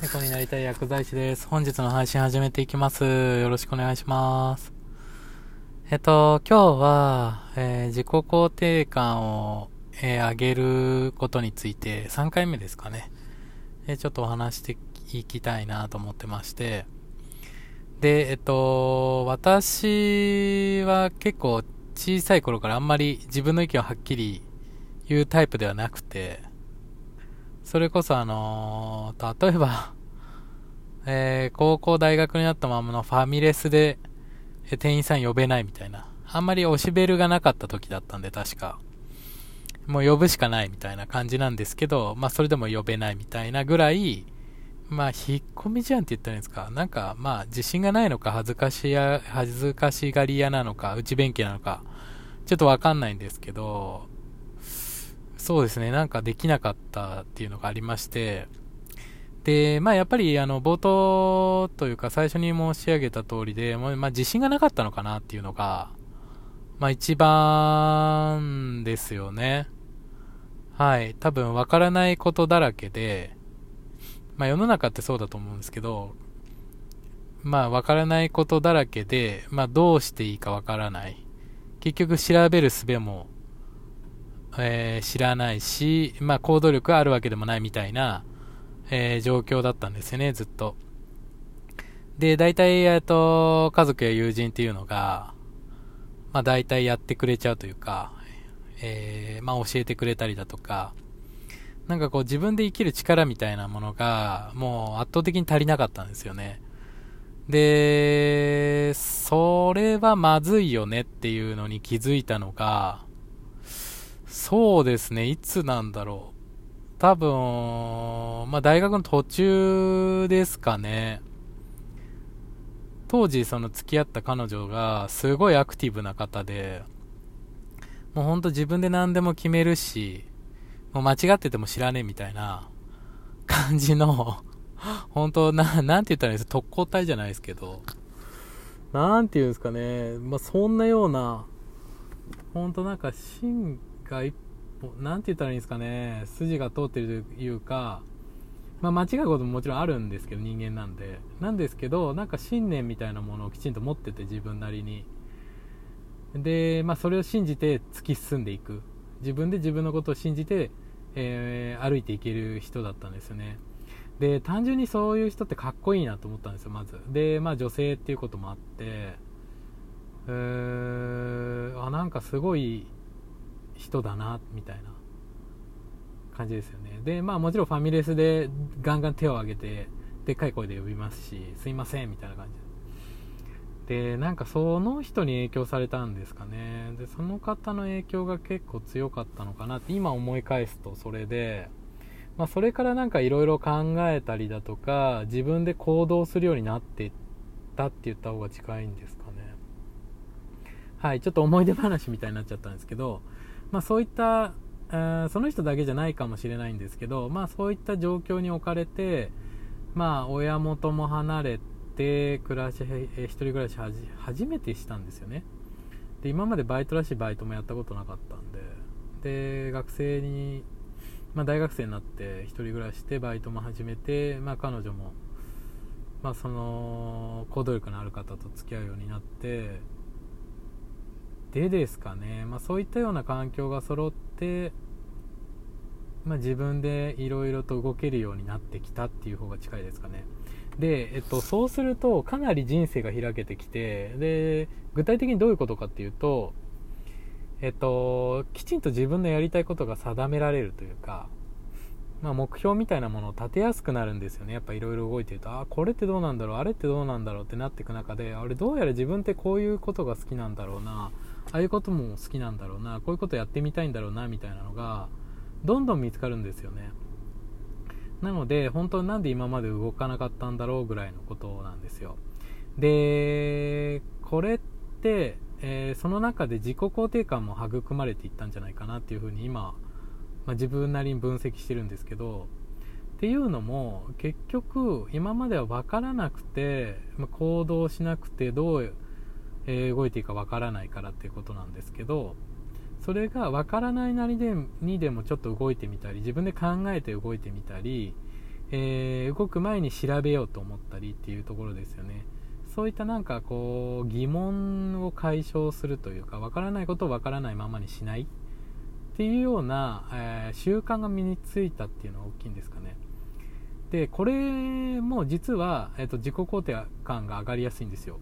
猫になりたい薬剤師です。本日の配信始めていきます。よろしくお願いします。えっと、今日は、えー自己肯定感を、えー上げることについて3回目ですかね。えーちょっとお話していきたいなと思ってまして。で、えっと、私は結構小さい頃からあんまり自分の意見をはっきり言うタイプではなくて、それこそあのー例えば、えー高校大学になったままのファミレスで、え店員さん呼べないみたいな。あんまり押しベルがなかった時だったんで、確か。もう呼ぶしかないみたいな感じなんですけど、まあそれでも呼べないみたいなぐらい、まあ引っ込み思案って言ったらいいんですか。なんかまあ自信がないのか恥ずかしや、恥ずかしがり屋なのか、内弁慶なのか、ちょっとわかんないんですけど、そうですね、なんかできなかったっていうのがありまして、で、まあやっぱりあの冒頭というか最初に申し上げた通りで、まあ自信がなかったのかなっていうのが、まあ一番ですよね。はい。多分わからないことだらけで、まあ世の中ってそうだと思うんですけど、まあわからないことだらけで、まあどうしていいかわからない。結局調べる術も、えー知らないし、まあ行動力があるわけでもないみたいな、えー状況だったんですよね、ずっと。で、大体、えっと、家族や友人っていうのが、まあ大体やってくれちゃうというか、えーまあ教えてくれたりだとか、なんかこう自分で生きる力みたいなものが、もう圧倒的に足りなかったんですよね。で、それはまずいよねっていうのに気づいたのが、そうですね、いつなんだろう。多分、まあ大学の途中ですかね。当時その付き合った彼女がすごいアクティブな方で、もうほんと自分で何でも決めるし、もう間違ってても知らねえみたいな感じの、本当な、なんて言ったらいいです特攻隊じゃないですけど、なんて言うんですかね、まあ、そんなような、本当なんかが一歩、なんて言ったらいいんですかね、筋が通ってるというか、まあ、間違うことももちろんあるんですけど、人間なんで。なんですけど、なんか信念みたいなものをきちんと持ってて、自分なりに。で、まあ、それを信じて突き進んでいく。自分で自分のことを信じて、えー歩いていける人だったんですよね。で、単純にそういう人ってかっこいいなと思ったんですよ、まず。で、まあ、女性っていうこともあって、えー、あ、なんかすごい人だな、みたいな感じですよね。で、まあもちろんファミレスでガンガン手を挙げて、でっかい声で呼びますし、すいません、みたいな感じで。なんかその人に影響されたんですかね。で、その方の影響が結構強かったのかなって、今思い返すとそれで、まあそれからなんかいろいろ考えたりだとか、自分で行動するようになっていったって言った方が近いんですかね。はい、ちょっと思い出話みたいになっちゃったんですけど、まあそういった、えその人だけじゃないかもしれないんですけど、まあそういった状況に置かれて、まあ親元も離れて、暮らし、えー一人暮らし初めてしたんですよね。で、今までバイトらしいバイトもやったことなかったんで、で、学生に、まあ大学生になって一人暮らししてバイトも始めて、まあ彼女も、まあその、行動力のある方と付き合うようになって、でですかね、まあ、そういったような環境が揃って、まあ、自分でいろいろと動けるようになってきたっていう方が近いですかね。で、えっと、そうするとかなり人生が開けてきてで具体的にどういうことかっていうとえっときちんと自分のやりたいことが定められるというかまあ、目標みたいなものを立てやすくなるんですよね。やっぱいろいろ動いてるとあこれってどうなんだろうあれってどうなんだろうってなっていく中であれどうやら自分ってこういうことが好きなんだろうなああいうことも好きなんだろうなこういうことやってみたいんだろうなみたいなのがどんどん見つかるんですよね。なので本当なんで今まで動かなかったんだろうぐらいのことなんですよ。でこれって、えーその中で自己肯定感も育まれていったんじゃないかなっていうふうに今まあ、自分なりに分析してるんですけどっていうのも結局今までは分からなくて、ま、行動しなくてどう、えー動いていいか分からないからっていうことなんですけどそれが分からないなりでにでもちょっと動いてみたり自分で考えて動いてみたりえー、動く前に調べようと思ったりっていうところですよね。そういったなんかこう疑問を解消するというかわからないことをわからないままにしないっていうような、えー、習慣が身についたっていうのが大きいんですかね。でこれも実は、えーと、自己肯定感が上がりやすいんですよ。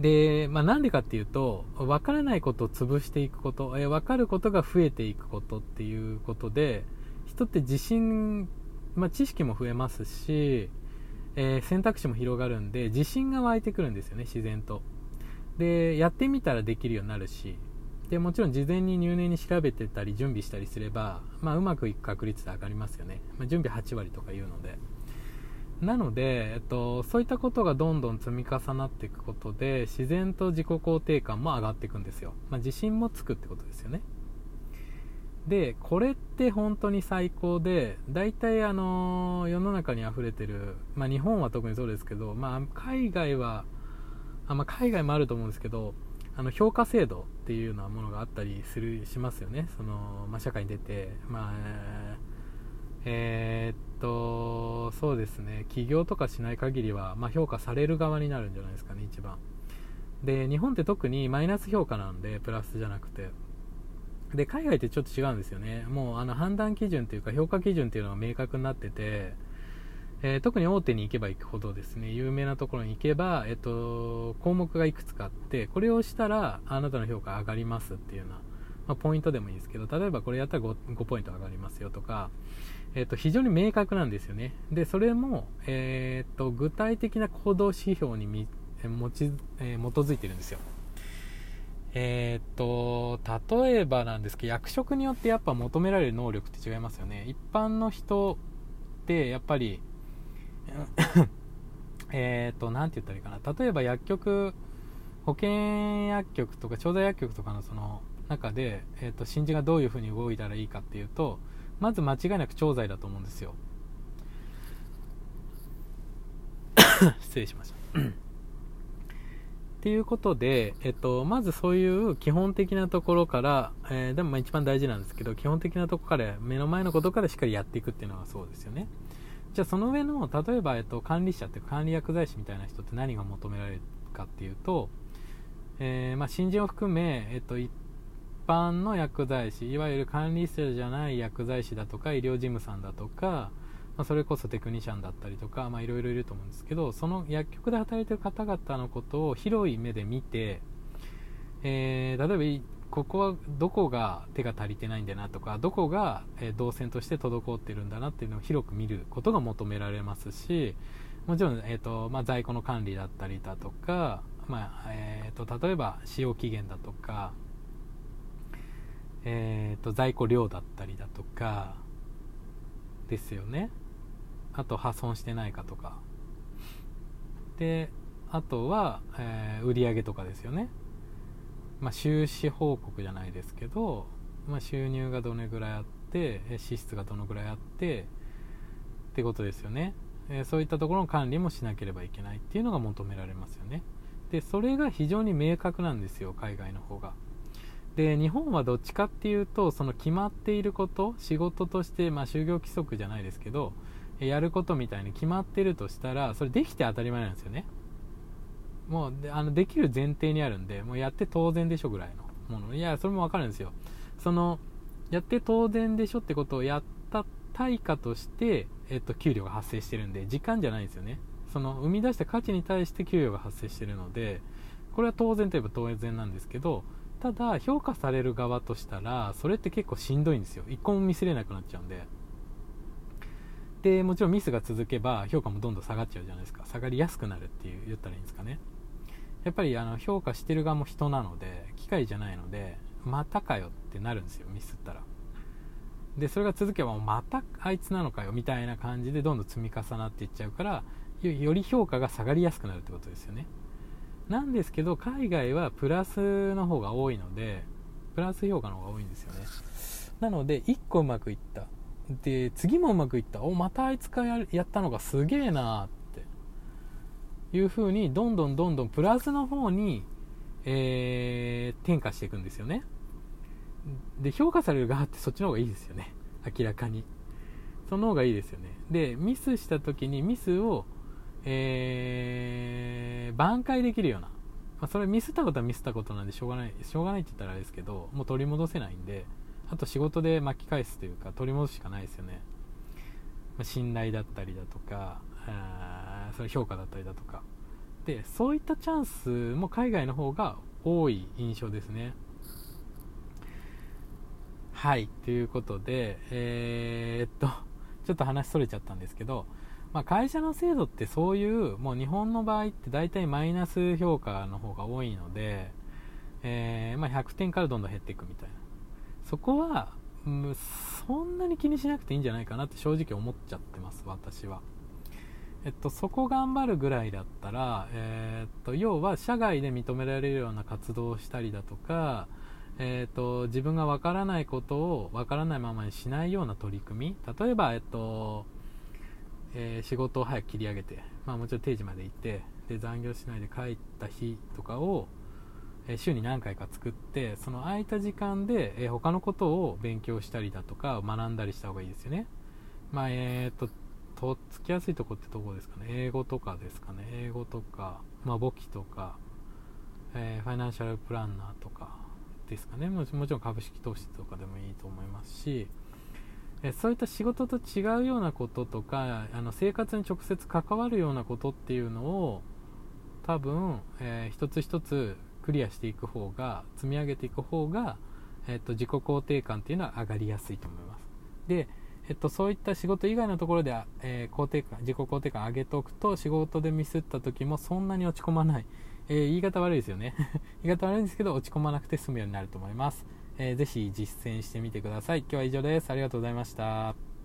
で、まあ、なんでかっていうと分からないことを潰していくこと、えー、分かることが増えていくことっていうことで人って自信、まあ、知識も増えますし、えー、選択肢も広がるんで自信が湧いてくるんですよね自然と。でやってみたらできるようになるしでもちろん事前に入念に調べてたり準備したりすれば、まあ、うまくいく確率で上がりますよね、まあ、準備8割とかいうので。なので、えっと、そういったことがどんどん積み重なっていくことで自然と自己肯定感も上がっていくんですよ、まあ、自信もつくってことですよね。でこれって本当に最高で大体あの世の中に溢れてる、まあ、日本は特にそうですけど、まあ、海外はあ、まあ、海外もあると思うんですけどあの評価制度っていうようなものがあったりするしますよね。その、まあ、社会に出て、まあえー、っとそうですね。起業とかしない限りは、まあ、評価される側になるんじゃないですかね一番。で日本って特にマイナス評価なんでプラスじゃなくて。で海外ってちょっと違うんですよね。もうあの判断基準というか評価基準っていうのが明確になっててえー、特に大手に行けば行くほどですね。有名なところに行けば、えっと、項目がいくつかあってこれをしたらあなたの評価上がりますっていうような、まあ、ポイントでもいいですけど例えばこれやったら 5, 5ポイント上がりますよとか、えっと、非常に明確なんですよね。でそれも、えー、と具体的な行動指標にみ持ち、えー、基づいてるんですよ。えー、っと例えばなんですけど役職によってやっぱ求められる能力って違いますよね。一般の人ってやっぱり えっと、なんて言ったらいいかな。例えば薬局、保険薬局とか調剤薬局とかのその中で、えっ、と、新人がどういうふうに動いたらいいかっていうと、まず間違いなく調剤だと思うんですよ。失礼しました。っていうことで、えっと、まずそういう基本的なところから、えー、でもまあ一番大事なんですけど、基本的なところから目の前のことからしっかりやっていくっていうのがそうですよね。じゃあその上の例えば、えっと、管理者っていうか管理薬剤師みたいな人って何が求められるかっていうと、えー、まあ、新人を含め、えっと、一般の薬剤師いわゆる管理者じゃない薬剤師だとか医療事務さんだとか、まあ、それこそテクニシャンだったりとかいろいろいると思うんですけどその薬局で働いてる方々のことを広い目で見て、えー、例えばここはどこが手が足りてないんだなとかどこが、動線として滞ってるんだなっていうのを広く見ることが求められますしもちろん、えーとまあ、在庫の管理だったりだとか、まあえーと、例えば使用期限だとか、えーと、在庫量だったりだとかですよね。あと破損してないかとか。であとは、えー、売上とかですよね。まあ、収支報告じゃないですけど、まあ、収入がどれぐらいあって支出がどのぐらいあってってことですよね、えそういったところの管理もしなければいけないっていうのが求められますよね。でそれが非常に明確なんですよ海外の方が。で日本はどっちかっていうとその決まっていること仕事として、まあ、就業規則じゃないですけどやることみたいに決まってるとしたらそれできて当たり前なんですよね。もうであのできる前提にあるんでもうやって当然でしょぐらいのもの。いやそれも分かるんですよ。そのやって当然でしょってことをやった対価として、えっと、給料が発生してるんで時間じゃないんですよね。その生み出した価値に対して給料が発生してるのでこれは当然といえば当然なんですけどただ評価される側としたらそれって結構しんどいんですよ。一個もミスれなくなっちゃうんで。でもちろんミスが続けば評価もどんどん下がっちゃうじゃないですか。下がりやすくなるっていう言ったらいいんですかね。やっぱりあの評価してる側も人なので機械じゃないのでまたかよってなるんですよミスったら。でそれが続けばまたあいつなのかよみたいな感じでどんどん積み重なっていっちゃうからより評価が下がりやすくなるってことですよね。なんですけど海外はプラスの方が多いのでプラス評価の方が多いんですよね。なので1個うまくいった。で次もうまくいった。おまたあいつがやったのがすげえなって。いうふうにどんどんどんどんプラスの方に、えー、転化していくんですよね。で評価される側ってそっちの方がいいですよね。明らかに。その方がいいですよね。でミスした時にミスを、えー、挽回できるような、まあ、それミスったことはミスったことなんでしょうがないしょうがないって言ったらあれですけどもう取り戻せないんであと仕事で巻き返すというか取り戻すしかないですよね、まあ、信頼だったりだとかあそれ評価だったりだとか。でそういったチャンスも海外の方が多い印象ですね。はいということでえー、っとちょっと話それちゃったんですけど、まあ、会社の制度ってそういうもう日本の場合って大体マイナス評価の方が多いので、えー、まあ、100点からどんどん減っていくみたいなそこはそんなに気にしなくていいんじゃないかなって正直思っちゃってます私は。えっと、そこ頑張るぐらいだったら、えー、っと、要は社外で認められるような活動をしたりだとか、えっと、自分がわからないことをわからないままにしないような取り組み、例えば、えっと、えー、仕事を早く切り上げて、まあもちろん定時まで行って、で、残業しないで帰った日とかを、え週に何回か作って、その空いた時間で、え他のことを勉強したりだとか、学んだりした方がいいですよね。まあ、えっと、とっつきやすいとこってどこですかね。英語とかですかね。英語とか、まあ、簿記とか、えー、ファイナンシャルプランナーとかですかね。もちろん株式投資とかでもいいと思いますし、えそういった仕事と違うようなこととかあの生活に直接関わるようなことっていうのを多分、えー、一つ一つクリアしていく方が積み上げていく方が、えーと、と自己肯定感っていうのは上がりやすいと思います。でえっと、そういった仕事以外のところで、えー、肯定感自己肯定感上げておくと仕事でミスった時もそんなに落ち込まない、えー、言い方悪いですよね。言い方悪いんですけど落ち込まなくて済むようになると思います、えー、ぜひ実践してみてください。今日は以上です。ありがとうございました。